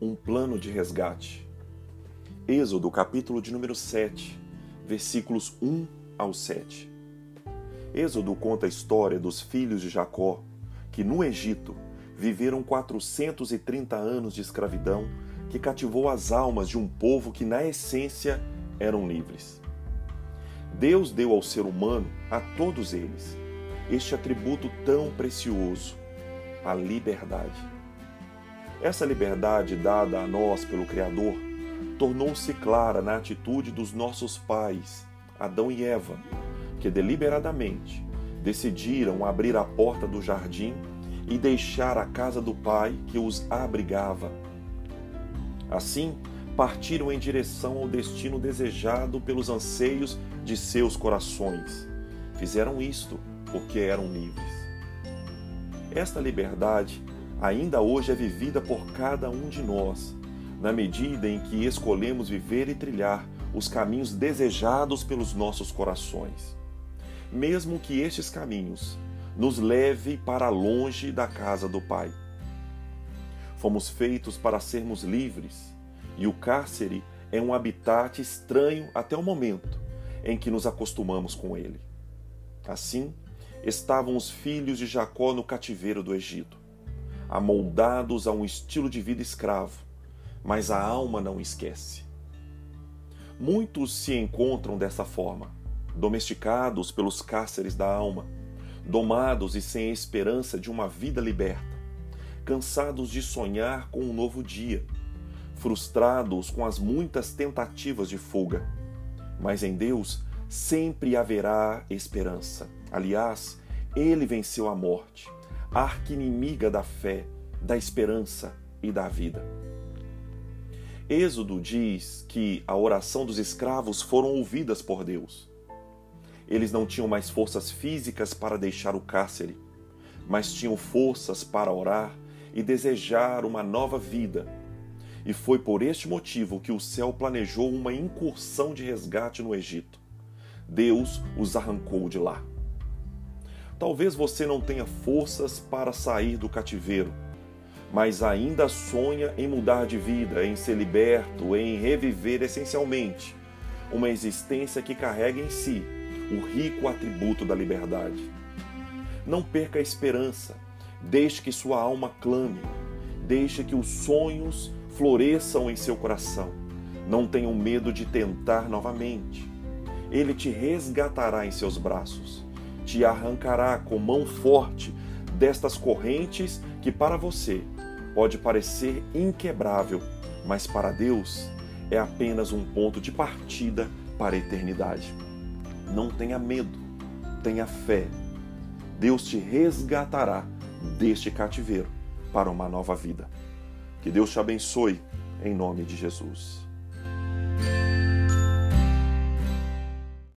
um plano de resgate. Êxodo, capítulo de número 7, versículos 1 ao 7. Êxodo conta a história dos filhos de Jacó, que no Egito viveram 430 anos de escravidão que cativou as almas de um povo que, na essência, eram livres. Deus deu ao ser humano, a todos eles, este atributo tão precioso, a liberdade. Essa liberdade dada a nós pelo Criador tornou-se clara na atitude dos nossos pais, Adão e Eva, que deliberadamente decidiram abrir a porta do jardim e deixar a casa do pai que os abrigava. Assim, partiram em direção ao destino desejado pelos anseios de seus corações. Fizeram isto porque eram livres. Esta liberdade ainda hoje é vivida por cada um de nós, na medida em que escolhemos viver e trilhar os caminhos desejados pelos nossos corações. Mesmo que estes caminhos nos leve para longe da casa do Pai. Fomos feitos para sermos livres, e o cárcere é um habitat estranho até o momento em que nos acostumamos com ele. Assim, estavam os filhos de Jacó no cativeiro do Egito amoldados a um estilo de vida escravo, mas a alma não esquece. Muitos se encontram dessa forma, domesticados pelos cárceres da alma, domados e sem esperança de uma vida liberta, cansados de sonhar com um novo dia, frustrados com as muitas tentativas de fuga. Mas em Deus sempre haverá esperança. Aliás, ele venceu a morte arquinimiga da fé, da esperança e da vida. Êxodo diz que a oração dos escravos foram ouvidas por Deus. Eles não tinham mais forças físicas para deixar o cárcere, mas tinham forças para orar e desejar uma nova vida. E foi por este motivo que o céu planejou uma incursão de resgate no Egito. Deus os arrancou de lá. Talvez você não tenha forças para sair do cativeiro, mas ainda sonha em mudar de vida, em ser liberto, em reviver essencialmente uma existência que carrega em si o rico atributo da liberdade. Não perca a esperança, deixe que sua alma clame, deixe que os sonhos floresçam em seu coração. Não tenha medo de tentar novamente. Ele te resgatará em seus braços te arrancará com mão forte destas correntes que para você pode parecer inquebrável, mas para Deus é apenas um ponto de partida para a eternidade. Não tenha medo, tenha fé. Deus te resgatará deste cativeiro para uma nova vida. Que Deus te abençoe em nome de Jesus.